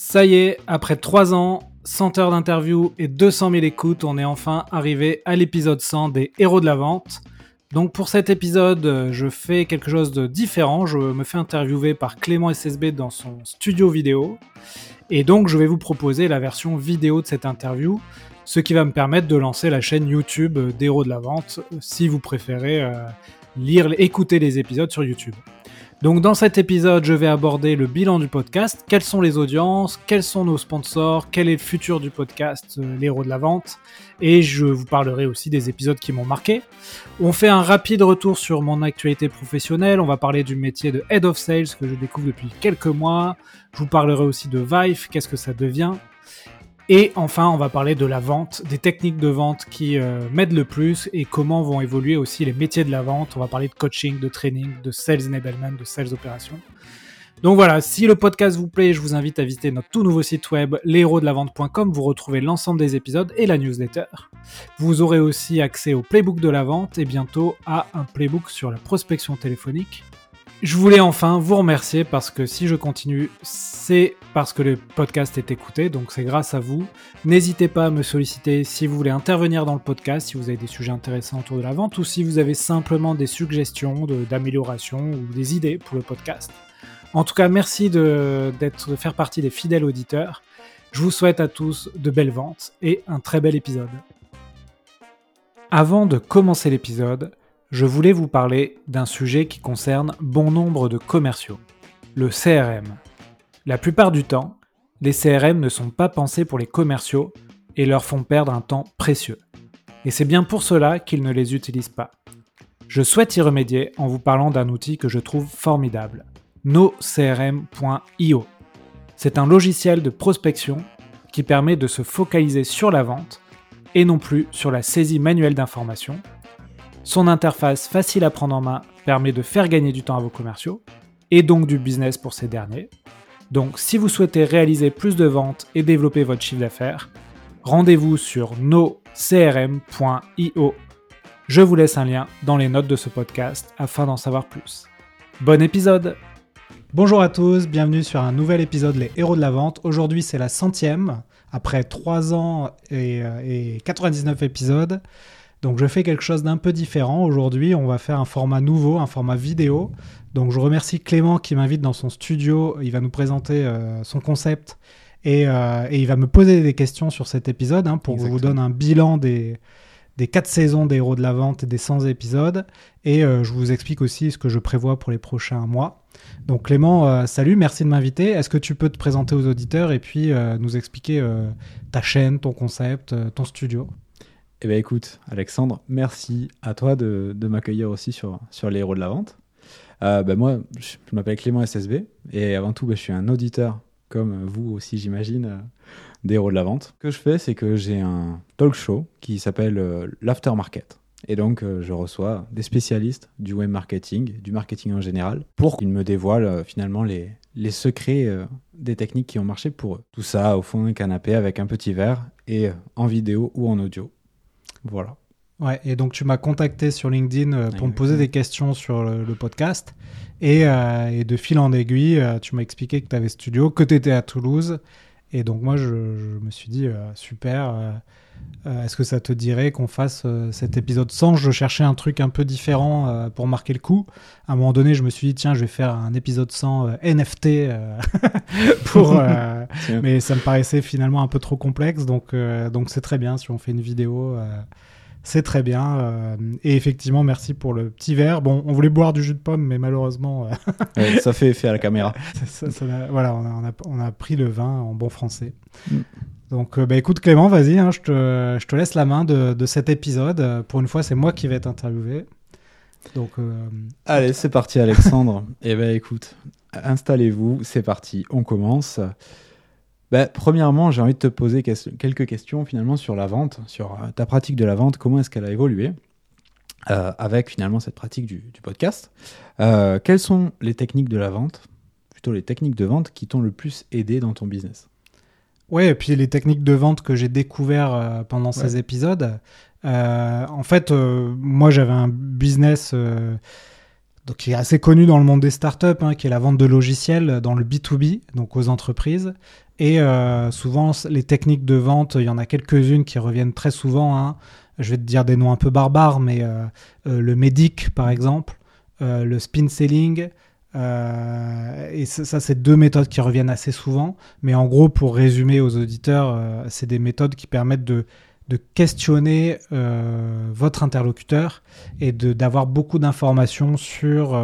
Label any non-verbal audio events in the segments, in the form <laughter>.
Ça y est, après 3 ans, 100 heures d'interview et 200 000 écoutes, on est enfin arrivé à l'épisode 100 des Héros de la Vente. Donc pour cet épisode, je fais quelque chose de différent. Je me fais interviewer par Clément SSB dans son studio vidéo. Et donc je vais vous proposer la version vidéo de cette interview, ce qui va me permettre de lancer la chaîne YouTube d'Héros de la Vente, si vous préférez euh, lire, écouter les épisodes sur YouTube. Donc dans cet épisode, je vais aborder le bilan du podcast, quelles sont les audiences, quels sont nos sponsors, quel est le futur du podcast, euh, l'héros de la vente, et je vous parlerai aussi des épisodes qui m'ont marqué. On fait un rapide retour sur mon actualité professionnelle, on va parler du métier de Head of Sales que je découvre depuis quelques mois, je vous parlerai aussi de Vive, qu'est-ce que ça devient, et enfin, on va parler de la vente, des techniques de vente qui euh, m'aident le plus et comment vont évoluer aussi les métiers de la vente. On va parler de coaching, de training, de sales enablement, de sales opérations. Donc voilà, si le podcast vous plaît, je vous invite à visiter notre tout nouveau site web, leshéros-de-la-vente.com. Vous retrouvez l'ensemble des épisodes et la newsletter. Vous aurez aussi accès au playbook de la vente et bientôt à un playbook sur la prospection téléphonique. Je voulais enfin vous remercier parce que si je continue, c'est parce que le podcast est écouté, donc c'est grâce à vous. N'hésitez pas à me solliciter si vous voulez intervenir dans le podcast, si vous avez des sujets intéressants autour de la vente ou si vous avez simplement des suggestions d'amélioration ou des idées pour le podcast. En tout cas, merci de, de faire partie des fidèles auditeurs. Je vous souhaite à tous de belles ventes et un très bel épisode. Avant de commencer l'épisode, je voulais vous parler d'un sujet qui concerne bon nombre de commerciaux, le CRM. La plupart du temps, les CRM ne sont pas pensés pour les commerciaux et leur font perdre un temps précieux. Et c'est bien pour cela qu'ils ne les utilisent pas. Je souhaite y remédier en vous parlant d'un outil que je trouve formidable, nocrm.io. C'est un logiciel de prospection qui permet de se focaliser sur la vente et non plus sur la saisie manuelle d'informations son interface facile à prendre en main permet de faire gagner du temps à vos commerciaux et donc du business pour ces derniers. Donc si vous souhaitez réaliser plus de ventes et développer votre chiffre d'affaires, rendez-vous sur nocrm.io. Je vous laisse un lien dans les notes de ce podcast afin d'en savoir plus. Bon épisode Bonjour à tous, bienvenue sur un nouvel épisode Les Héros de la Vente. Aujourd'hui c'est la centième, après 3 ans et, euh, et 99 épisodes. Donc je fais quelque chose d'un peu différent. Aujourd'hui, on va faire un format nouveau, un format vidéo. Donc je remercie Clément qui m'invite dans son studio. Il va nous présenter euh, son concept euh, et, il va me poser des questions sur cet épisode hein, pour que je vous donne un bilan des, des 4 saisons des Héros de la Vente et des 100 épisodes. Et euh, je vous explique aussi ce que je prévois pour les prochains mois. Donc Clément, salut, merci de m'inviter. Est-ce que tu peux te présenter aux auditeurs et puis nous expliquer ta chaîne, ton concept, ton studio? Eh bien écoute, Alexandre, merci à toi de, m'accueillir aussi sur, sur les héros de la vente. Euh, ben moi, je, m'appelle Clément SSB et avant tout, ben, je suis un auditeur, comme vous aussi j'imagine, euh, des héros de la vente. Ce que je fais, c'est que j'ai un talk show qui s'appelle euh, l'Aftermarket. Et donc, je reçois des spécialistes du web marketing, du marketing en général, pour qu'ils me dévoilent finalement les, les secrets des techniques qui ont marché pour eux. Tout ça au fond d'un canapé avec un petit verre et en vidéo ou en audio. Voilà. Ouais, et donc tu m'as contacté sur LinkedIn euh, pour me poser des questions sur le, podcast. Euh, et, de fil en aiguille, euh, tu m'as expliqué que tu avais studio, que tu étais à Toulouse. Et donc moi, je, me suis dit, super, est-ce que ça te dirait qu'on fasse cet épisode sans Je cherchais un truc un peu différent pour marquer le coup? À un moment donné, je me suis dit, tiens, je vais faire un épisode sans NFT. <laughs> pour, <laughs> mais ça me paraissait finalement un peu trop complexe. Donc donc c'est très bien si on fait une vidéo c'est très bien. Euh, et effectivement, merci pour le petit verre. Bon, on voulait boire du jus de pomme, mais malheureusement. Euh, <laughs> ça fait effet à la caméra. voilà, on a, pris le vin en bon français. Mm. Donc, euh, bah, écoute, Clément, vas-y, hein, je, te, laisse la main de, cet épisode. Pour une fois, c'est moi qui vais t'interviewer. Donc, Allez, c'est parti, Alexandre. <laughs> eh bien, écoute, installez-vous, c'est parti, on commence. Bah, premièrement, j'ai envie de te poser quelques questions finalement sur la vente, sur euh, ta pratique de la vente, comment est-ce qu'elle a évolué euh, avec finalement cette pratique du, podcast. Euh, quelles sont les techniques de la vente, plutôt les techniques de vente qui t'ont le plus aidé dans ton business? Oui, et puis les techniques de vente que j'ai découvert pendant ces épisodes. en fait, moi j'avais un business donc, qui est assez connu dans le monde des startups, hein, qui est la vente de logiciels dans le B2B, donc aux entreprises. Et euh, souvent, les techniques de vente, il y en a quelques-unes qui reviennent très souvent. hein. Je vais te dire des noms un peu barbares, mais euh, euh, le MEDIC, par exemple, euh, le spin selling. Euh, et ça, c'est deux méthodes qui reviennent assez souvent. Mais en gros, pour résumer aux auditeurs, euh, c'est des méthodes qui permettent de, questionner euh, votre interlocuteur et d'avoir beaucoup d'informations sur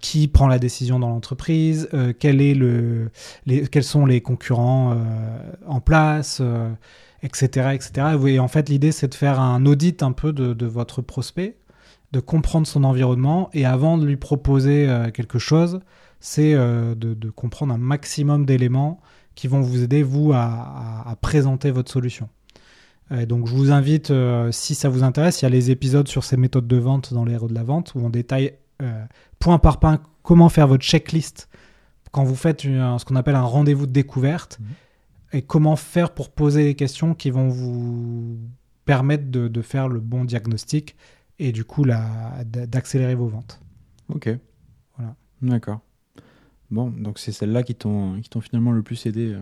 qui prend la décision dans l'entreprise, quel quels sont les concurrents en place, etc., etc. Et en fait, l'idée, c'est de faire un audit un peu de votre prospect, de comprendre son environnement, et avant de lui proposer euh, quelque chose, c'est euh, de, de comprendre un maximum d'éléments qui vont vous aider, vous, à, à- à présenter votre solution. Donc, je vous invite, euh, si ça vous intéresse, il y a les épisodes sur ces méthodes de vente dans les héros de la vente, où on détaille point par point comment faire votre checklist quand vous faites une- ce qu'on appelle un rendez-vous de découverte Mhm. et comment faire pour poser les questions qui vont vous permettre de, de faire le bon diagnostic et du coup d'accélérer vos ventes. Ok. Voilà. D'accord. Bon, donc c'est celles-là qui t'ont finalement le plus aidé. euh.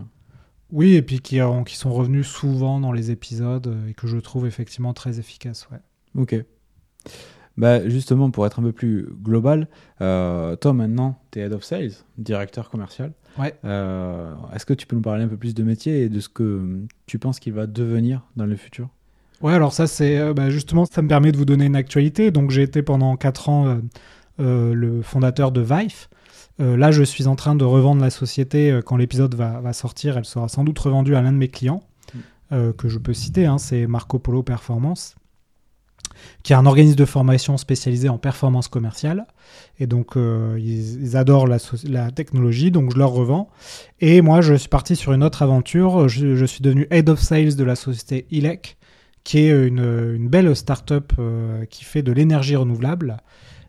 Oui, et puis qui, ont- qui sont revenus souvent dans les épisodes euh, et que je trouve effectivement très efficaces. Ouais. Ok. Bah, justement, pour être un peu plus global, euh, toi maintenant, tu es Head of Sales, directeur commercial. Ouais. Euh, Est-ce que tu peux nous parler un peu plus de métier et de ce que tu penses qu'il va devenir dans le futur? Ouais, alors ça, c'est euh, bah, justement, ça me permet de vous donner une actualité. Donc, j'ai été pendant 4 ans euh, euh, le fondateur de Vive. Là, je suis en train de revendre la société. quand l'épisode va, va sortir, elle sera sans doute revendue à l'un de mes clients, euh, que je peux citer. hein, c'est Marco Polo Performance, qui est un organisme de formation spécialisé en performance commerciale. Et donc, ils, ils adorent la, so- la technologie, donc je leur revends. Et moi, je suis parti sur une autre aventure. Je, je suis devenu Head of Sales de la société ILEC qui est une, une belle start-up euh, qui fait de l'énergie renouvelable,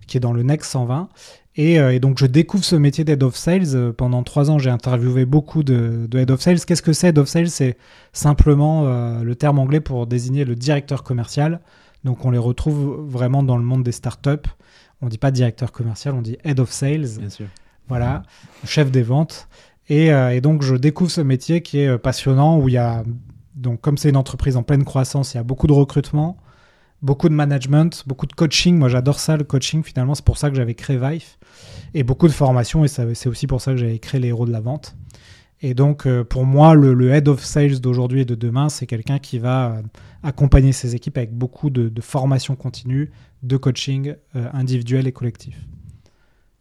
qui est dans le Next 120. Et, euh, et donc, je découvre ce métier d'Head of Sales. Euh, Pendant trois ans, j'ai interviewé beaucoup de, de Head of Sales. Qu'est-ce que c'est Head of Sales? C'est simplement le terme anglais pour désigner le directeur commercial. Donc, on les retrouve vraiment dans le monde des startups. On dit pas directeur commercial, on dit Head of Sales Bien sûr. voilà, chef des ventes. Et, et donc, je découvre ce métier qui est passionnant, où il y a, donc, comme c'est une entreprise en pleine croissance, il y a beaucoup de recrutement, beaucoup de management, beaucoup de coaching. Moi, j'adore ça, le coaching, finalement. C'est pour ça que j'avais créé Vive. Et beaucoup de formation, et c'est aussi pour ça que j'avais créé les héros de la vente. Et donc, euh, pour moi, le, head of sales d'aujourd'hui et de demain, c'est quelqu'un qui va euh, accompagner ses équipes avec beaucoup de, de formation continue, de coaching euh, individuel et collectif.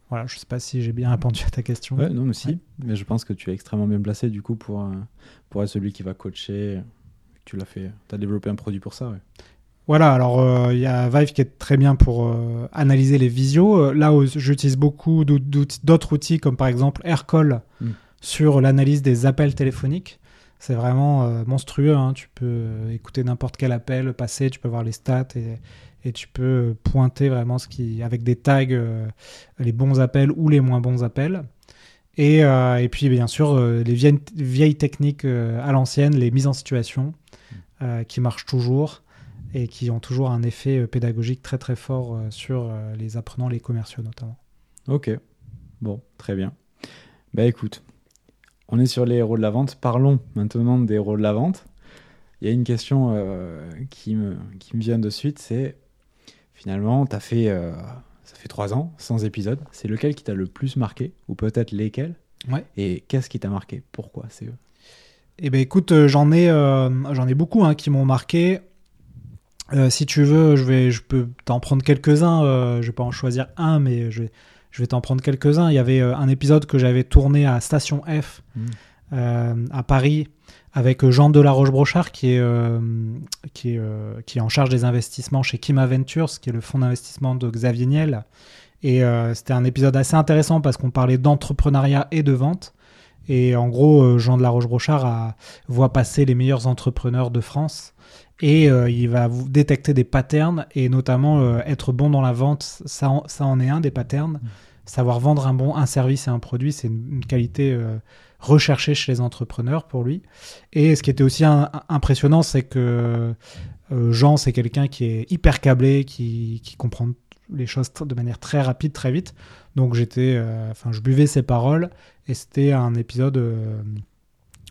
Voilà, je sais pas si j'ai bien répondu à ta question. Ouais, non, mais si. Ouais. Mais je pense que tu es extrêmement bien placé du coup pour, euh, pour être celui qui va coacher. Tu l'as fait. Tu as développé un produit pour ça. Ouais. Voilà, alors euh, il y a Vive qui est très bien pour euh, analyser les visios. Là, j'utilise beaucoup d'autres outils comme par exemple Aircall Mm. sur l'analyse des appels téléphoniques. C'est vraiment euh, monstrueux. hein. Tu peux euh, écouter n'importe quel appel passer, tu peux voir les stats et, et tu peux pointer vraiment ce qui, avec des tags, euh, les bons appels ou les moins bons appels. Et, euh, et puis bien sûr euh, les vieilles, vieilles techniques euh, à l'ancienne, les mises en situation euh, qui marchent toujours et qui ont toujours un effet euh, pédagogique très très fort euh, sur euh, les apprenants, les commerciaux notamment. Ok. Bon, très bien. Bah écoute, on est sur les héros de la vente. Parlons maintenant des héros de la vente. Il y a une question euh, qui, me, qui me vient de suite, c'est finalement, as fait, euh, ça fait trois ans, 100 épisodes. C'est lequel qui t'a le plus marqué Ou peut-être lesquels? Ouais. Et qu'est-ce qui t'a marqué? Pourquoi c'est eux? Eh ben écoute, euh, j'en ai, euh, j'en ai beaucoup hein, qui m'ont marqué. Si tu veux, je vais, je peux t'en prendre quelques-uns. je vais pas en choisir un, mais je vais, je vais t'en prendre quelques-uns. Il y avait euh, un épisode que j'avais tourné à Station F Mm. euh, à Paris avec Jean Delaroche-Brochard qui est, euh, qui, est, euh, qui est en charge des investissements chez Kima Ventures, qui est le fonds d'investissement de Xavier Niel. Et euh, c'était un épisode assez intéressant parce qu'on parlait d'entrepreneuriat et de vente. Et en gros, euh, Jean de la Roche-Brochard voit passer les meilleurs entrepreneurs de France et euh, il va vous détecter des patterns et notamment euh, être bon dans la vente, ça en, ça en est un des patterns. Savoir vendre un bon un service et un produit, c'est une, une qualité euh, recherchée chez les entrepreneurs pour lui. Et ce qui était aussi un- un- impressionnant, c'est que Jean, c'est quelqu'un qui est hyper câblé, qui, qui comprend les choses de manière très rapide, très vite. Donc j'étais, enfin, je buvais ses paroles et c'était un épisode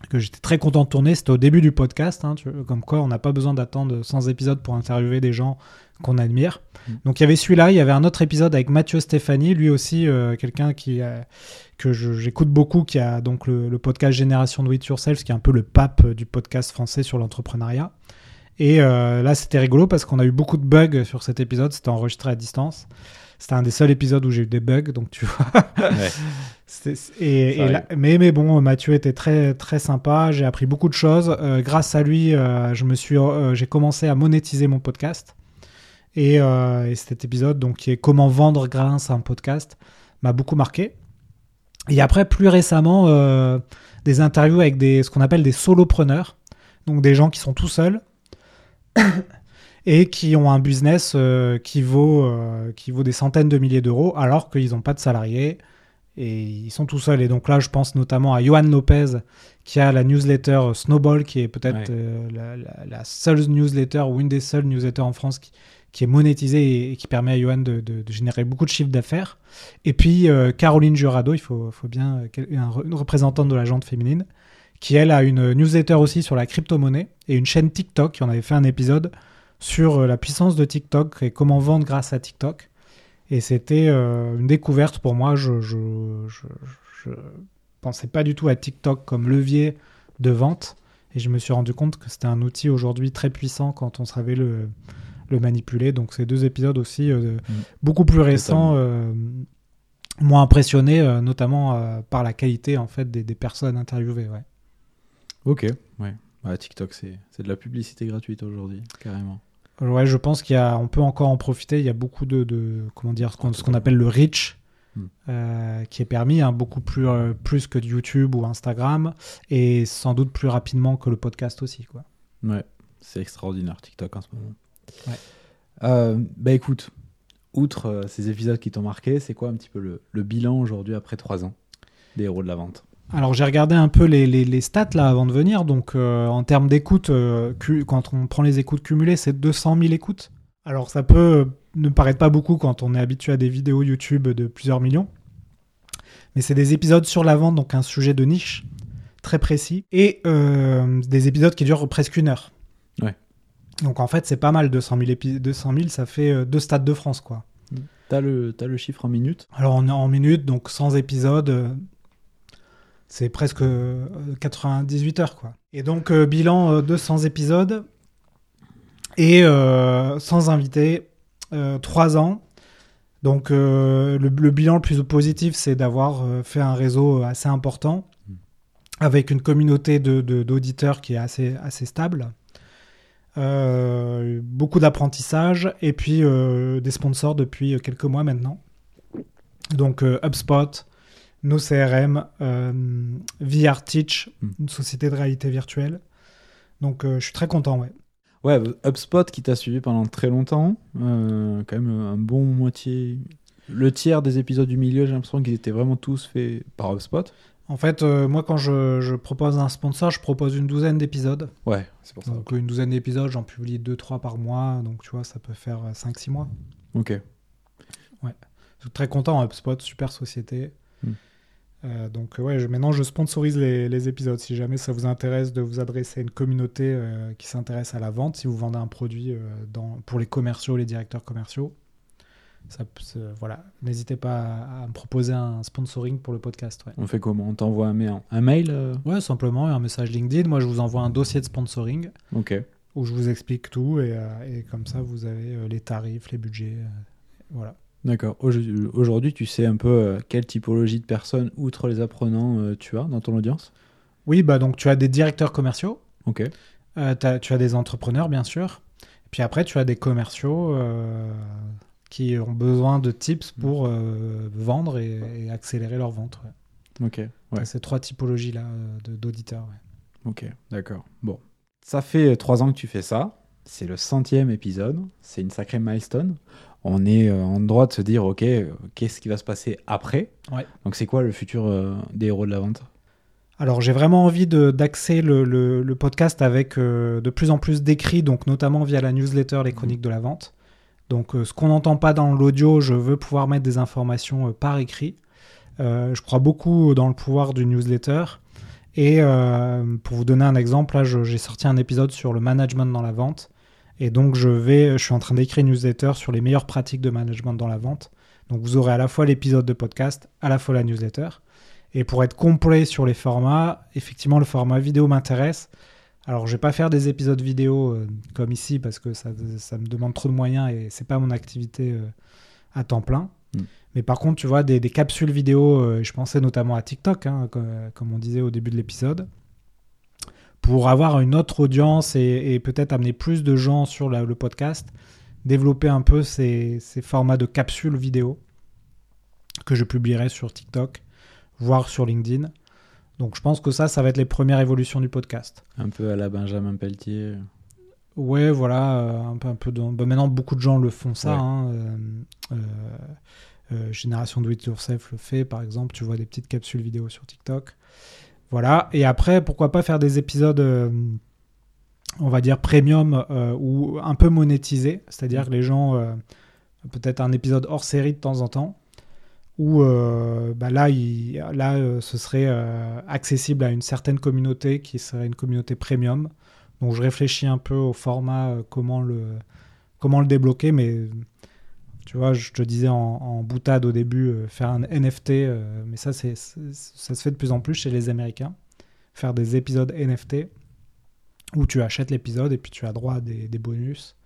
que j'étais très content de tourner. C'était au début du podcast, hein, tu comme quoi on n'a pas besoin d'attendre 100 épisodes pour interviewer des gens qu'on admire. Mm. Donc il y avait celui-là, il y avait un autre épisode avec Mathieu Stéphanie, lui aussi euh, quelqu'un qui euh, que j'écoute beaucoup, qui a donc le, le podcast Génération Do It Yourself, qui est un peu le pape euh, du podcast français sur l'entrepreneuriat. Et euh, là, c'était rigolo parce qu'on a eu beaucoup de bugs sur cet épisode. C'était enregistré à distance. C'était un des seuls épisodes où j'ai eu des bugs, donc tu vois. Ouais. <laughs> Et, et mais, mais bon, Mathieu était très, très sympa. J'ai appris beaucoup de choses. Euh, grâce à lui, euh, je me suis, euh, j'ai commencé à monétiser mon podcast. Et, et cet épisode, donc, qui est Comment vendre grâce à un podcast, m'a beaucoup marqué. Et après, plus récemment, des interviews avec des, ce qu'on appelle des solopreneurs. Donc, des gens qui sont tout seuls <coughs> et qui ont un business qui, vaut, qui vaut des centaines de milliers d'euros alors qu'ils n'ont pas de salariés et ils sont tout seuls. Et donc là, je pense notamment à Johan Lopez qui a la newsletter Snowball, qui est peut-être Ouais. euh, la, la- la seule newsletter ou une des seules newsletters en France qui, qui est monétisée et, et qui permet à Johan de, de- de générer beaucoup de chiffres d'affaires. Et puis euh, Caroline Jurado, il faut, faut bien euh, un une représentante de la jante féminine, qui elle a une newsletter aussi sur la crypto-monnaie et une chaîne TikTok. qui en avait fait un épisode sur la puissance de TikTok et comment vendre grâce à TikTok. Et c'était euh, une découverte pour moi. Je, je, je, je pensais pas du tout à TikTok comme levier de vente. Et je me suis rendu compte que c'était un outil aujourd'hui très puissant quand on savait le, le manipuler. Donc ces deux épisodes aussi, euh, beaucoup plus récents, euh, m'ont impressionné, euh, notamment euh, par la qualité en fait des, des personnes interviewées. Ouais. Ok, ouais. Ouais, TikTok, c'est c'est de la publicité gratuite aujourd'hui, carrément. Ouais, je pense qu'il y a, on peut encore en profiter. Il y a beaucoup de, de comment dire, ce qu'on appelle le reach, Hmm. euh, qui est permis, hein, beaucoup plus, euh, plus que YouTube ou Instagram, et sans doute plus rapidement que le podcast aussi, quoi. Ouais, c'est extraordinaire TikTok en ce moment. Ouais. Euh, bah écoute, outre ces épisodes qui t'ont marqué, c'est quoi un petit peu le, le bilan aujourd'hui après trois ans des héros de la vente? Alors j'ai regardé un peu les, les- les stats là avant de venir. Donc euh, en termes d'écoute, euh, quand on prend les écoutes cumulées, c'est 200 000 écoutes. Alors ça peut euh, ne paraître pas beaucoup quand on est habitué à des vidéos YouTube de plusieurs millions. Mais c'est des épisodes sur la vente, donc un sujet de niche très précis. Et euh, des épisodes qui durent presque une heure. Ouais. Donc en fait c'est pas mal, 200 000, épi- 200 000 ça fait deux stades de France quoi. T'as le, le chiffre en minutes? Alors on est en minutes, donc 100 épisodes, c'est presque euh, 98 heures quoi. Et donc euh, bilan euh, 200 épisodes et euh, sans invité, 3 ans. Donc euh, le, le bilan le plus positif, c'est d'avoir euh, fait un réseau assez important Mm. avec une communauté de- de- d'auditeurs qui est assez, assez stable. Euh, beaucoup d'apprentissage et puis euh, des sponsors depuis quelques mois maintenant. Donc euh, HubSpot, nos CRM, euh, VR Teach, Mm. une société de réalité virtuelle. Donc euh, je suis très content, ouais. Ouais, HubSpot qui t'a suivi pendant très longtemps, euh, quand même un bon moitié. Le tiers des épisodes du milieu, j'ai l'impression qu'ils étaient vraiment tous faits par HubSpot. En fait, euh, moi quand je, je propose un sponsor, je propose une douzaine d'épisodes. Ouais, c'est pour ça. Donc une douzaine d'épisodes, j'en publie 2-3 par mois. Donc tu vois, ça peut faire 5-6 mois. Ok. Je suis très content, HubSpot, super société. Euh, donc ouais, je- maintenant je sponsorise les, les épisodes. Si jamais ça vous intéresse de vous adresser à une communauté euh, qui s'intéresse à la vente, si vous vendez un produit euh, dans, pour les commerciaux, les directeurs commerciaux, ça, voilà, n'hésitez pas à, à me proposer un sponsoring pour le podcast. Ouais, On fait comment? On t'envoie un mail, un mail ouais simplement un message LinkedIn. Moi je vous envoie un dossier de sponsoring Ok. où je vous explique tout et, et comme ça vous avez les tarifs, les budgets. voilà. D'accord. Aujourd- Aujourd'hui, tu sais un peu euh, quelle typologie de personnes, outre les apprenants, euh, tu as dans ton audience? Oui, bah donc tu as des directeurs commerciaux. Ok. Euh, tu as des entrepreneurs, bien sûr. Puis après, tu as des commerciaux euh, qui ont besoin de tips pour euh, vendre et, et accélérer leur vente. ouais. Ok. Ouais. Ces trois typologies-là de- d'auditeurs. ouais. Ok. D'accord. Bon. Ça fait trois ans que tu fais ça. C'est le centième épisode. C'est une sacrée milestone. On est euh, en droit de se dire, ok, euh, qu'est-ce qui va se passer après Ouais. Donc c'est quoi le futur euh, des héros de la vente? Alors, j'ai vraiment envie d'axer le, le- le podcast avec euh, de plus en plus d'écrits, donc notamment via la newsletter Les Chroniques de la Vente. Donc, euh, ce qu'on n'entend pas dans l'audio, je veux pouvoir mettre des informations euh, par écrit. Je crois beaucoup dans le pouvoir du newsletter. Et pour vous donner un exemple, là, j'ai sorti un épisode sur le management dans la vente. Et donc, je, vais, je suis en train d'écrire une newsletter sur les meilleures pratiques de management dans la vente. Donc, vous aurez à la fois l'épisode de podcast, à la fois la newsletter. Et pour être complet sur les formats, effectivement, le format vidéo m'intéresse. Alors, je vais pas faire des épisodes vidéo euh, comme ici parce que ça, ça, me demande trop de moyens et c'est pas mon activité euh, à temps plein. Mm. Mais par contre, tu vois, des, capsules vidéo, euh, je pensais notamment à TikTok, hein, comme, on disait au début de l'épisode, pour avoir une autre audience et, peut-être amener plus de gens sur le podcast, développer un peu ces, ces, formats de capsules vidéo que je publierai sur TikTok, voire sur LinkedIn. Donc je pense que ça, ça va être les premières évolutions du podcast. Un peu à la Benjamin Pelletier. Ouais, voilà, euh, un peu, un peu bah, maintenant, beaucoup de gens le font ça. Hein, euh, euh, Génération Do It Yourself le fait, par exemple. Tu vois des petites capsules vidéo sur TikTok. Voilà. Et après, pourquoi pas faire des épisodes, on va dire, premium ou un peu monétisés. C'est-à-dire que les gens, peut-être un épisode hors série de temps en temps où euh, bah là, là euh, ce serait euh, accessible à une certaine communauté qui serait une communauté premium. Donc je réfléchis un peu au format, comment, le, comment le débloquer, mais tu vois, je te disais en, boutade au début, faire un NFT, mais ça, c'est, ça se fait de plus en plus chez les Américains. Faire des épisodes NFT où tu achètes l'épisode et puis tu as droit à des, des bonus.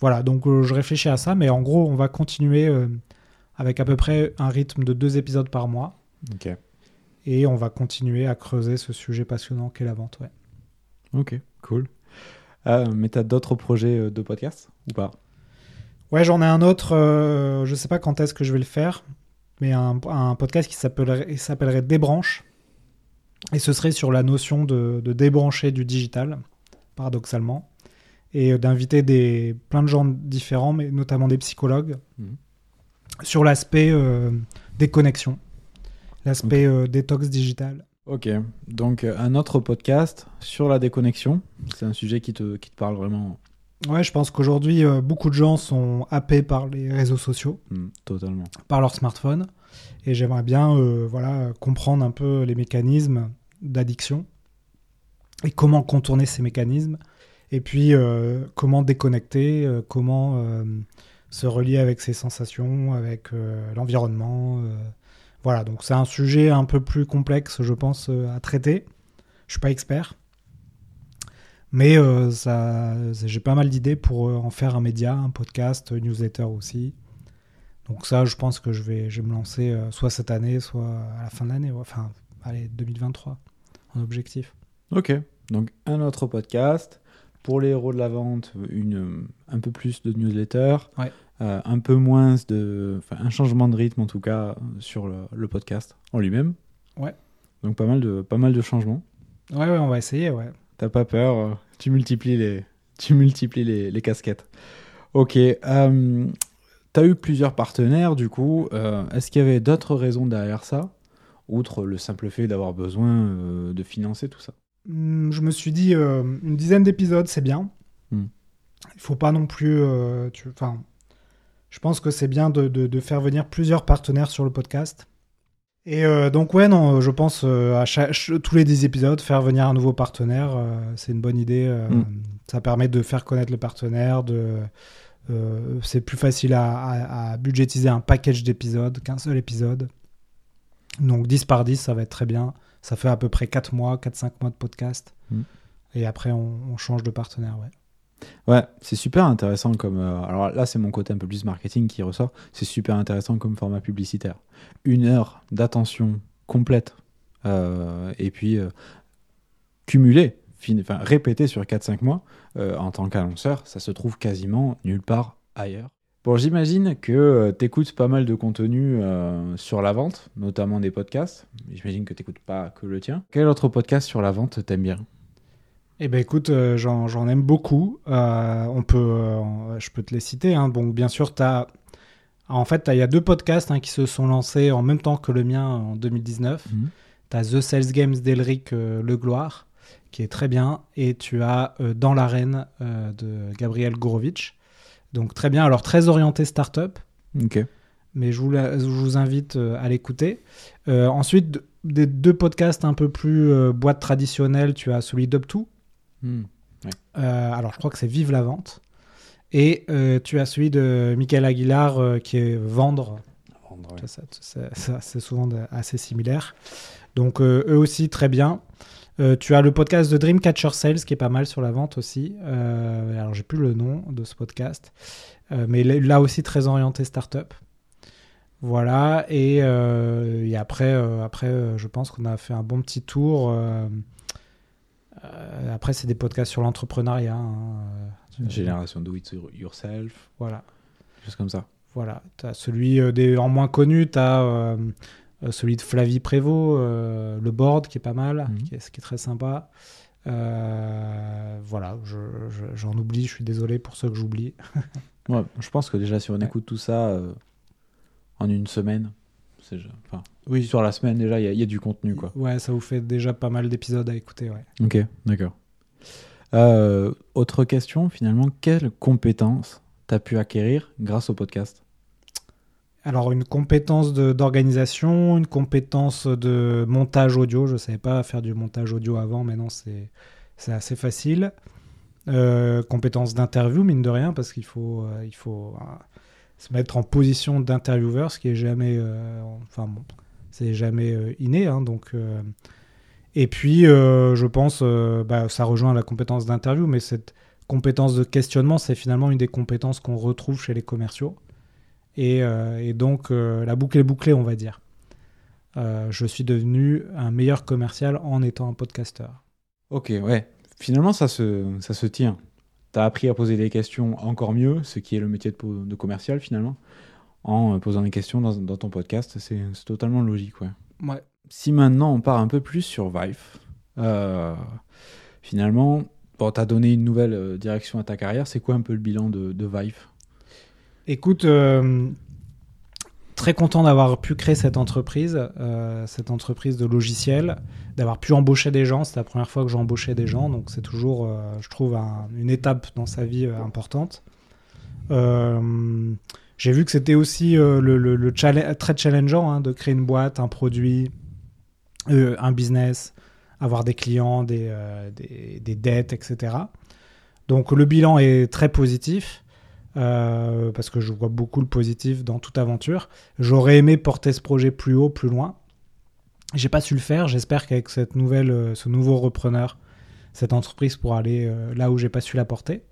Voilà, donc je réfléchis à ça, mais en gros, on va continuer avec à peu près un rythme de deux épisodes par mois. Ok. Et on va continuer à creuser ce sujet passionnant qu'est la vente. Ouais. Ok, cool. Euh, mais tu as d'autres projets euh, de podcast ou pas? Ouais, j'en ai un autre. Euh, je sais pas quand est-ce que je vais le faire, mais un, un podcast qui s'appellerait Débranche. Et ce serait sur la notion de, de débrancher du digital, paradoxalement. Et d'inviter des, plein de gens différents, mais notamment des psychologues. Mmh sur l'aspect euh, déconnexion, l'aspect euh, détox digital. Ok, donc euh, un autre podcast sur la déconnexion, c'est un sujet qui te, qui te parle vraiment Ouais, je pense qu'aujourd'hui, beaucoup de gens sont happés par les réseaux sociaux. Hmm, totalement. Par leur smartphone. Et j'aimerais bien voilà, comprendre un peu les mécanismes d'addiction et comment contourner ces mécanismes. Et puis, comment déconnecter, comment se relier avec ses sensations, avec euh, l'environnement. Euh. voilà, donc c'est un sujet un peu plus complexe, je pense, euh, à traiter. Je suis pas expert, mais ça, j'ai pas mal d'idées pour en faire un média, un podcast, une newsletter aussi. Donc ça, je pense que je vais, je vais me lancer soit cette année, soit à la fin de l'année, enfin, allez, 2023, en objectif. Ok, donc un autre podcast, pour les héros de la vente, une, un peu plus de newsletter. Euh, un peu moins de. un changement de rythme en tout cas sur le, podcast en lui-même. Ouais. Donc pas mal de, pas mal de changements. Ouais, ouais, on va essayer, ouais. T'as pas peur, euh, tu multiplies les, tu multiplies les, les casquettes. Ok. Euh, T'as eu plusieurs partenaires du coup. Euh, est-ce qu'il y avait d'autres raisons derrière ça, outre le simple fait d'avoir besoin de financer tout ça? Hmm, je me suis dit, euh, une dizaine d'épisodes, c'est bien. Hmm. Il faut pas non plus. Euh, je pense que c'est bien de, faire venir plusieurs partenaires sur le podcast. Et euh, donc, ouais, non, je pense à tous les 10 épisodes, faire venir un nouveau partenaire, c'est une bonne idée. Hmm. Ça permet de faire connaître le partenaire, de. c'est plus facile à, à budgétiser un package d'épisodes qu'un seul épisode. Donc 10 par 10, ça va être très bien. Ça fait à peu près 4 mois, 4-5 mois de podcast. Mm. Et après, on, change de partenaire, ouais. Ouais, c'est super intéressant comme. Euh, alors là, c'est mon côté un peu plus marketing qui ressort. C'est super intéressant comme format publicitaire. Une heure d'attention complète euh, et puis euh, cumulée, enfin répétée sur 4-5 mois en tant qu'annonceur, ça se trouve quasiment nulle part ailleurs. Bon, j'imagine que tu écoutes pas mal de contenu sur la vente, notamment des podcasts. J'imagine que tu n'écoutes pas que le tien. Quel autre podcast sur la vente t'aimes bien? Eh ben écoute, euh, j'en aime beaucoup. on peut, je peux te les citer. Hein. Donc bien sûr, as... En fait, il y a deux podcasts hein, qui se sont lancés en même temps que le mien en 2019. Tu as The Sales Games d'Elric Le Gloire, qui est très bien. Et tu as Dans l'arène de Gabriel Gorovitch donc très bien. Alors très orienté startup. Ok. mais je vous, la- je vous invite euh, à l'écouter. Euh, ensuite, des deux podcasts un peu plus euh, boîte traditionnelle, tu as celui d'Up2. Hmm. Euh, alors, je crois que c'est Vive la vente. Et euh, tu as celui de Michael Aguilar euh, qui est Vendre. Vendre, ouais. Ça, ça- ça- ça, c'est souvent de- assez similaire. Donc, eux aussi, très bien. Tu as le podcast de Dreamcatcher Sales qui est pas mal sur la vente aussi. Alors, j'ai plus le nom de ce podcast. Mais là- aussi, très orienté startup. Voilà. Et, et après, après je pense qu'on a fait un bon petit tour. Euh, après, c'est des podcasts sur l'entrepreneuriat. hein, euh, Génération do it yourself, Voilà. choses comme ça. Voilà, tu as celui euh, des en moins connu, tu as celui de Flavie Prévost, euh, le board qui est pas mal, Mhm. qui, est, qui est très sympa. Euh, voilà, je- je- j'en oublie, je suis désolé pour ceux que j'oublie. <laughs> Ouais, je pense que déjà, si on Ouais. écoute tout ça euh, en une semaine, enfin, Oui, sur la semaine, déjà, il y, a- il y a du contenu, quoi. Ouais, ça vous fait déjà pas mal d'épisodes à écouter, ouais. Ok, d'accord. Euh, autre question, finalement, quelles compétences t'as pu acquérir grâce au podcast? Alors, une compétence d'organisation, une compétence de montage audio. Je ne savais pas faire du montage audio avant, maintenant c'est c'est assez facile. Euh, compétence d'interview, mine de rien, parce qu'il faut, euh, il faut euh, se mettre en position d'intervieweur, ce qui est jamais. euh, enfin c'est jamais euh, inné. hein, donc. euh, et puis, je pense, bah, ça rejoint la compétence d'interview, mais cette compétence de questionnement, c'est finalement une des compétences qu'on retrouve chez les commerciaux. Et, et donc, la boucle est bouclée, on va dire. Je suis devenu un meilleur commercial en étant un podcasteur. Ok, ouais. Finalement, ça se, ça se tient. T'as appris à poser des questions encore mieux, ce qui est le métier de, commercial, finalement, en euh, posant des questions dans, dans ton podcast. C'est totalement logique, ouais. Ouais. Si maintenant on part un peu plus sur Vive, euh, finalement, bon, tu as donné une nouvelle euh, direction à ta carrière. C'est quoi un peu le bilan de, de Vive? Écoute, euh, très content d'avoir pu créer cette entreprise, euh, cette entreprise de logiciels, d'avoir pu embaucher des gens. C'est la première fois que j'embauchais des gens, donc c'est toujours, euh, je trouve, un- une étape dans sa vie euh, importante. J'ai vu que c'était aussi le, très challengeant hein, de créer une boîte, un produit, un business, avoir des clients, des dettes, etc. Donc le bilan est très positif. Euh, parce que je vois beaucoup le positif dans toute aventure. J'aurais aimé porter ce projet plus haut, plus loin. J'ai pas su le faire. J'espère qu'avec cette nouvelle, euh, ce nouveau repreneur, cette entreprise pourra aller euh, là où j'ai pas su la porter.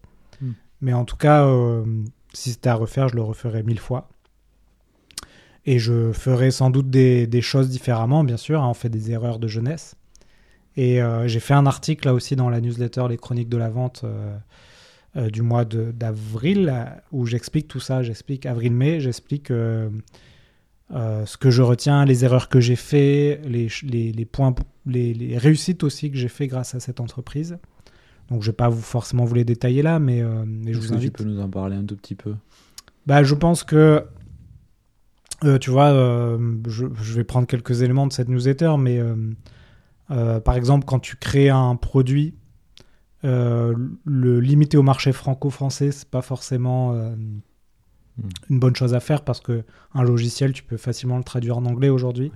Hmm. Mais en tout cas, si c'était à refaire, je le referais mille fois. Et je ferai sans doute des, des choses différemment, bien sûr. hein, on fait des erreurs de jeunesse. Et j'ai fait un article là aussi dans la newsletter Les Chroniques de la Vente euh, du mois de- d'avril euh, où j'explique tout ça. J'explique avril-mai, j'explique euh, ce que je retiens, les erreurs que j'ai fait, les, les, les points, les, les réussites aussi que j'ai fait grâce à cette entreprise. Donc je vais pas vous forcément vous les détailler là, mais, mais je vous que tu invite. peux nous en parler un tout petit peu? Bah, je pense que, euh, tu vois, euh, je, je vais prendre quelques éléments de cette newsletter, mais euh, par exemple, quand tu crées un produit, euh, le limiter au marché franco-français, c'est pas forcément euh, une bonne chose à faire parce que un logiciel, tu peux facilement le traduire en anglais aujourd'hui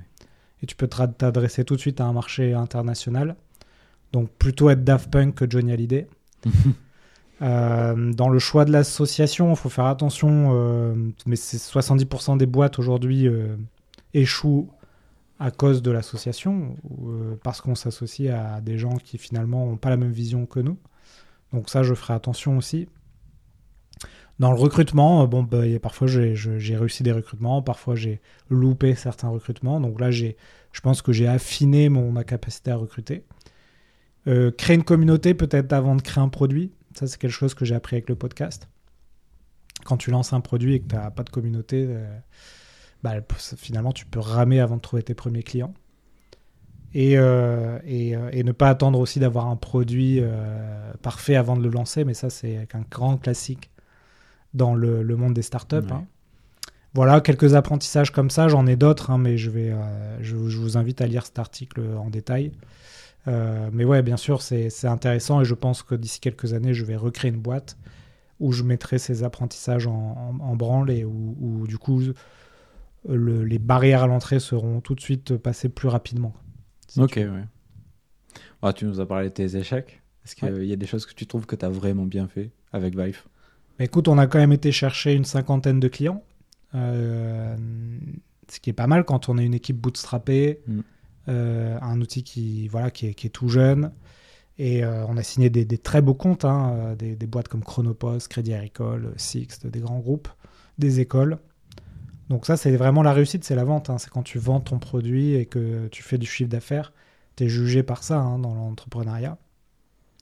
et tu peux t'adresser tout de suite à un marché international. Donc plutôt être Daft Punk que Johnny Hallyday. <laughs> Euh, dans le choix de l'association, il faut faire attention, mais c'est 70% des boîtes aujourd'hui échouent à cause de l'association, euh, parce qu'on s'associe à des gens qui finalement n'ont pas la même vision que nous. Donc ça, je ferai attention aussi. Dans le recrutement, euh, bon, bah, parfois j'ai réussi des recrutements, parfois j'ai loupé certains recrutements. Donc là, je pense que j'ai affiné mon, ma capacité à recruter. Euh, créer une communauté peut-être avant de créer un produit. Ça, c'est quelque chose que j'ai appris avec le podcast. Quand tu lances un produit et que tu n'as pas de communauté, bah, finalement, tu peux ramer avant de trouver tes premiers clients. Et, euh, et, euh, et ne pas attendre aussi d'avoir un produit euh, parfait avant de le lancer. Mais ça, c'est un grand classique dans le, le monde des startups. Ouais. hein. Voilà, quelques apprentissages comme ça. J'en ai d'autres, hein, mais je, vais, euh, je, je vous invite à lire cet article en détail. Mais ouais, bien sûr, c'est c'est intéressant et je pense que d'ici quelques années, je vais recréer une boîte où je mettrai ces apprentissages en, en- en branle et où, où, du coup, le- les barrières à l'entrée seront tout de suite passées plus rapidement. Si ok, tu- ouais. Ah, tu nous as parlé de tes échecs. Est-ce qu'il y a des choses que tu trouves que tu as vraiment bien fait avec Vive? Écoute, on a quand même été chercher une cinquantaine de clients, euh, ce qui est pas mal quand on est une équipe bootstrappée, Mm. euh, un outil qui, voilà, qui, est, qui est tout jeune. Et euh, on a signé des, des très beaux comptes, hein, des, des boîtes comme Chronopost, Crédit Agricole, Sixt, des grands groupes, des écoles. Donc ça, c'est vraiment la réussite, c'est la vente. hein. C'est quand tu vends ton produit et que tu fais du chiffre d'affaires. Tu es jugé par ça hein, dans l'entrepreneuriat.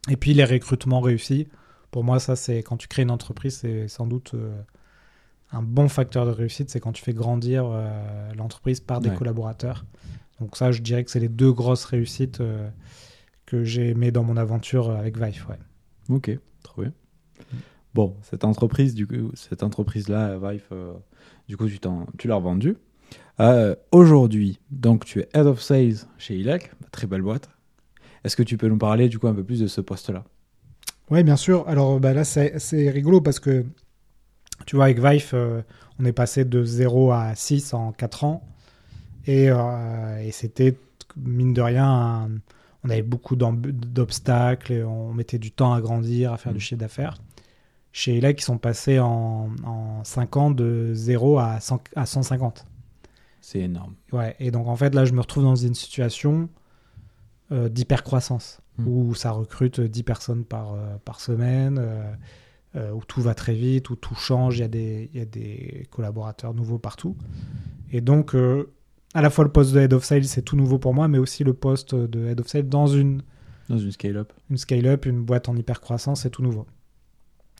Et puis les recrutements réussis. Pour moi, ça, c'est quand tu crées une entreprise, c'est sans doute euh, un bon facteur de réussite. C'est quand tu fais grandir euh, l'entreprise par des Ouais. collaborateurs. Donc ça, je dirais que c'est les deux grosses réussites euh, que j'ai aimées dans mon aventure avec Vive. Ouais. Ok, trop bien. Bon, cette entreprise, du coup, cette entreprise-là, Vive, du coup, tu, l'as revendue. Euh, Aujourd'hui, donc, tu es Head of Sales chez ILEC, très belle boîte. Est-ce que tu peux nous parler, du coup, un peu plus de ce poste-là? Oui, bien sûr. Alors bah, là, c'est rigolo parce que, tu vois, avec Vive, euh, on est passé de 0 à 6 en 4 ans. Et, euh, et c'était, mine de rien, un- on avait beaucoup d'obstacles, et on mettait du temps à grandir, à faire du Mm. chiffre d'affaires. Chez ELEC, ils sont passés en, en 5 ans de 0 à, 100 à 150. C'est énorme. Ouais, et donc en fait, là, je me retrouve dans une situation euh, d'hypercroissance, Mm. où ça recrute 10 personnes par, euh, par semaine, euh, euh, où tout va très vite, où tout change, il y, a des- il y a des collaborateurs nouveaux partout. Et donc, à la fois le poste de Head of Sales, c'est tout nouveau pour moi, mais aussi le poste de Head of Sales dans une, Dans une scale-up. une scale-up, une boîte en hypercroissance, c'est tout nouveau.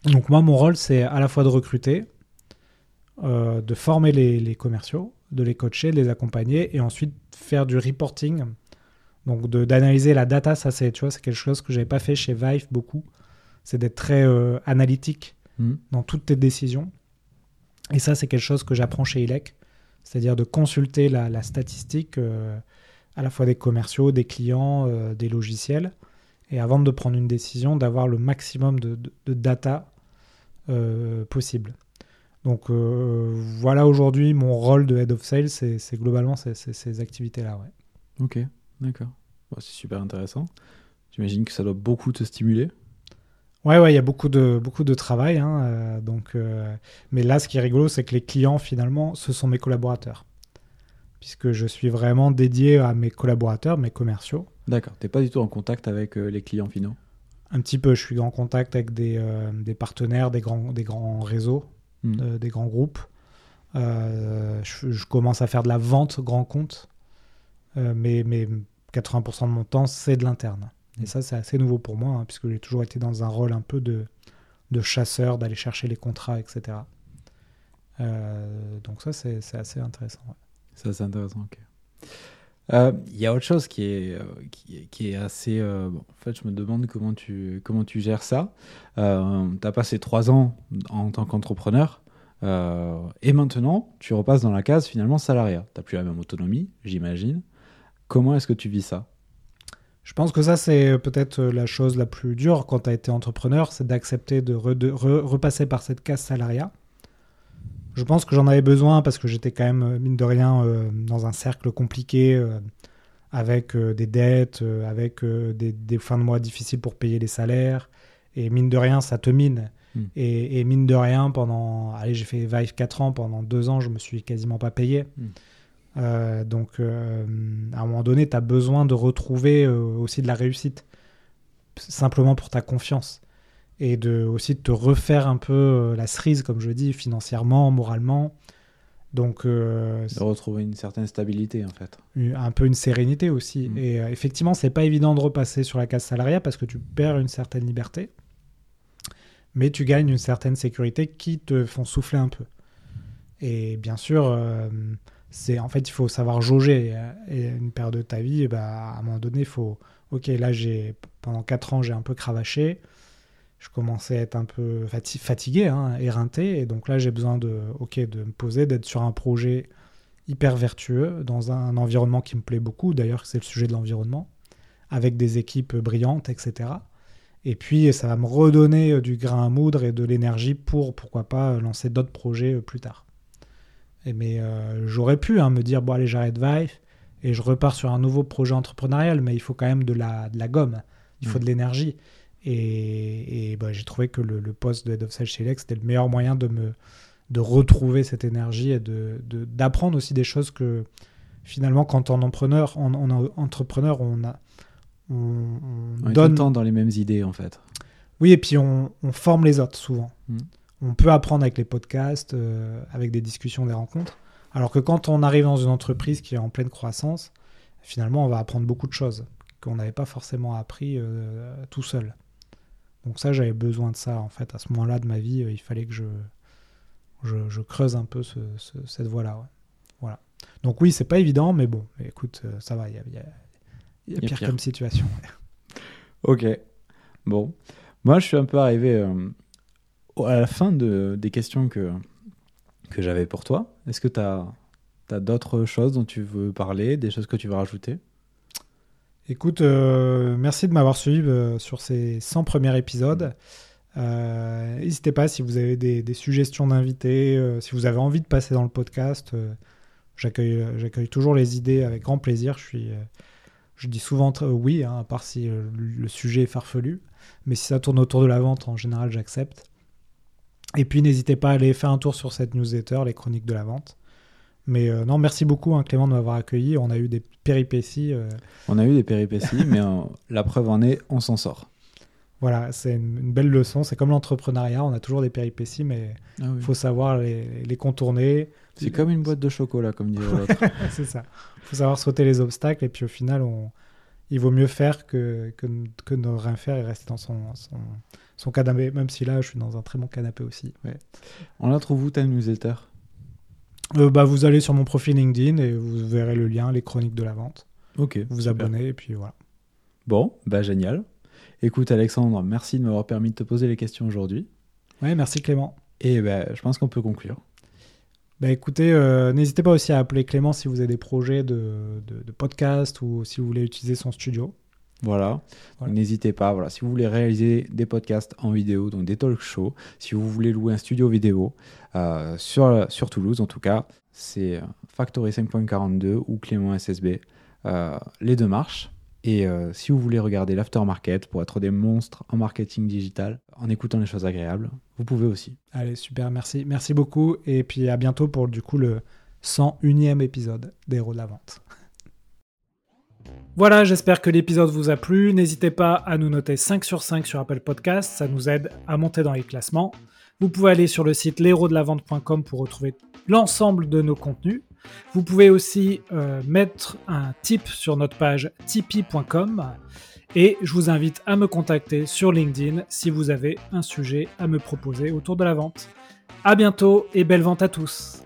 Donc moi, mon rôle, c'est à la fois de recruter, euh, de former les, les commerciaux, de les coacher, de les accompagner, et ensuite faire du reporting. Donc d'analyser la data, ça c'est, tu vois, c'est quelque chose que j'avais pas fait chez Vive beaucoup. C'est d'être très euh, analytique Hmm. dans toutes tes décisions. Et ça, c'est quelque chose que j'apprends chez ILEC, c'est-à-dire de consulter la, la statistique euh, à la fois des commerciaux, des clients, des logiciels, et avant de prendre une décision, d'avoir le maximum de, de- de data euh, possible. Donc euh, voilà aujourd'hui mon rôle de head of sales, c'est globalement ces, ces- ces activités-là. Ouais. Ok, d'accord. Bon, c'est super intéressant. J'imagine que ça doit beaucoup te stimuler. Ouais, ouais, il y a beaucoup de, beaucoup de travail. hein, euh, donc, mais là, ce qui est rigolo, c'est que les clients, finalement, ce sont mes collaborateurs. Puisque je suis vraiment dédié à mes collaborateurs, mes commerciaux. D'accord. T'es pas du tout en contact avec euh, les clients finaux? Un petit peu, je suis en contact avec des, euh, des partenaires, des grands, des grands réseaux, Hmm. euh, des grands groupes. Je, je commence à faire de la vente grand compte. Mais, mais 80% de mon temps, c'est de l'interne. Et ça, c'est assez nouveau pour moi, hein, puisque j'ai toujours été dans un rôle un peu de, de chasseur, d'aller chercher les contrats, etc. Euh, donc ça, c'est c'est assez intéressant. ouais. Ça, c'est intéressant. ok. Euh, Il y a autre chose qui est, euh, qui, est- assez. euh, en fait, je me demande comment tu, comment tu gères ça. Euh, tu as passé trois ans en tant qu'entrepreneur euh, et maintenant, tu repasses dans la case finalement salariat. Tu n'as plus la même autonomie, j'imagine. Comment est-ce que tu vis ça? Je pense que ça, c'est peut-être la chose la plus dure quand tu as été entrepreneur, c'est d'accepter de, re- de re- repasser par cette case salariat. Je pense que j'en avais besoin parce que j'étais quand même, euh, mine de rien, euh, dans un cercle compliqué, euh, avec euh, des dettes, avec des, des fins de mois difficiles pour payer les salaires. Et mine de rien, ça te mine. Mm. Et, et mine de rien, pendant. Allez, j'ai fait Vive 4 ans, pendant 2 ans, je me suis quasiment pas payé. Mm. Euh, donc, à un moment donné, tu as besoin de retrouver aussi de la réussite, simplement pour ta confiance. Et de, aussi de te refaire un peu euh, la cerise, comme je dis, financièrement, moralement. Donc, euh, De retrouver une certaine stabilité en fait. un peu une sérénité aussi. Mm. Et euh, effectivement, c'est pas évident de repasser sur la case salariat parce que tu perds une certaine liberté, mais tu gagnes une certaine sécurité qui te font souffler un peu. Et bien sûr, euh, c'est en fait il faut savoir jauger. Et une période de ta vie, bah, à un moment donné, il faut. Ok, là j'ai pendant 4 ans j'ai un peu cravaché. Je commençais à être un peu fati- fatigué, hein, éreinté, et donc là j'ai besoin de, ok, de me poser, d'être sur un projet hyper vertueux dans un environnement qui me plaît beaucoup. D'ailleurs, c'est le sujet de l'environnement, avec des équipes brillantes, etc. Et puis, ça va me redonner euh, du grain à moudre et de l'énergie pour, pourquoi pas, euh, lancer d'autres projets euh, plus tard. Et mais euh, j'aurais pu hein, me dire bon allez j'arrête Vive et je repars sur un nouveau projet entrepreneurial, mais il faut quand même de la, de la gomme, il faut Mm. de l'énergie. Et, et, bah, j'ai trouvé que le, le poste de Head of Sales chez Lex c'était le meilleur moyen de me de retrouver cette énergie et de de- d'apprendre aussi des choses que finalement quand en entrepreneur, en, en- entrepreneur on a on, on On est donne temps dans les mêmes idées, en fait. oui, et puis on, on forme les autres souvent. Mm. On peut apprendre avec les podcasts, euh, avec des discussions, des rencontres. Alors que quand on arrive dans une entreprise qui est en pleine croissance, finalement, on va apprendre beaucoup de choses qu'on n'avait pas forcément appris euh, tout seul. Donc ça, j'avais besoin de ça, en fait. À ce moment-là de ma vie, euh, il fallait que je, je, je creuse un peu ce- ce- cette voie-là. ouais. Voilà. Donc oui, c'est pas évident, mais bon, écoute, euh, ça va, il y a, il y a- il y a Il y a pire, comme situation. ouais. Ok. Bon. Moi, je suis un peu arrivé euh, à la fin de, des questions que, que j'avais pour toi. Est-ce que tu as, d'autres choses dont tu veux parler, des choses que tu veux rajouter? Écoute, euh, merci de m'avoir suivi euh, sur ces 100 premiers épisodes. Euh, N'hésitez pas si vous avez des, des suggestions d'invités, si vous avez envie de passer dans le podcast. J'accueille toujours les idées avec grand plaisir. Je, suis, je dis souvent oui, hein, à part si le sujet est farfelu. Mais si ça tourne autour de la vente, en général, j'accepte. Et puis, n'hésitez pas à aller faire un tour sur cette newsletter, les chroniques de la vente. Mais euh, non, merci beaucoup, hein, Clément, de m'avoir accueilli. On a eu des péripéties. euh, On a eu des péripéties, mais euh, la preuve en est, on s'en sort. Voilà, c'est une, une belle leçon. C'est comme l'entrepreneuriat, on a toujours des péripéties, mais il faut savoir les, les contourner. C'est comme une boîte de chocolat, comme dirait l'autre. <laughs> c'est ça. Il faut savoir sauter les obstacles, et puis au final, on... il vaut mieux faire que, que, que ne rien faire et rester dans son, son, son canapé, même si là, je suis dans un très bon canapé aussi. On la trouve où ta newsletter? Euh, bah, vous allez sur mon profil LinkedIn et vous verrez le lien, les chroniques de la vente. Ok. Vous super. abonnez, et puis voilà. Bon, bah génial. Écoute, Alexandre, merci de m'avoir permis de te poser les questions aujourd'hui. Ouais, merci Clément. Et bah, je pense qu'on peut conclure. Bah écoutez, euh, n'hésitez pas aussi à appeler Clément si vous avez des projets de, de, de podcast ou si vous voulez utiliser son studio. Voilà. Voilà. N'hésitez pas. Voilà. Si vous voulez réaliser des podcasts en vidéo, donc des talk shows, si vous voulez louer un studio vidéo euh, sur, sur Toulouse, en tout cas, c'est euh, Factory 5.42 ou Clément SSB. Euh, les deux marchent. Et euh, si vous voulez regarder l'aftermarket pour être des monstres en marketing digital, en écoutant les choses agréables, vous pouvez aussi. Allez, super, merci. Merci beaucoup. Et puis à bientôt pour du coup le 101e épisode des Héros de la Vente. Voilà, j'espère que l'épisode vous a plu. N'hésitez pas à nous noter 5 sur 5 sur Apple Podcast, ça nous aide à monter dans les classements. Vous pouvez aller sur le site l'héros-de-la-vente.com pour retrouver l'ensemble de nos contenus. Vous pouvez aussi euh, mettre un tip sur notre page tipeee.com et je vous invite à me contacter sur LinkedIn si vous avez un sujet à me proposer autour de la vente. À bientôt et belle vente à tous.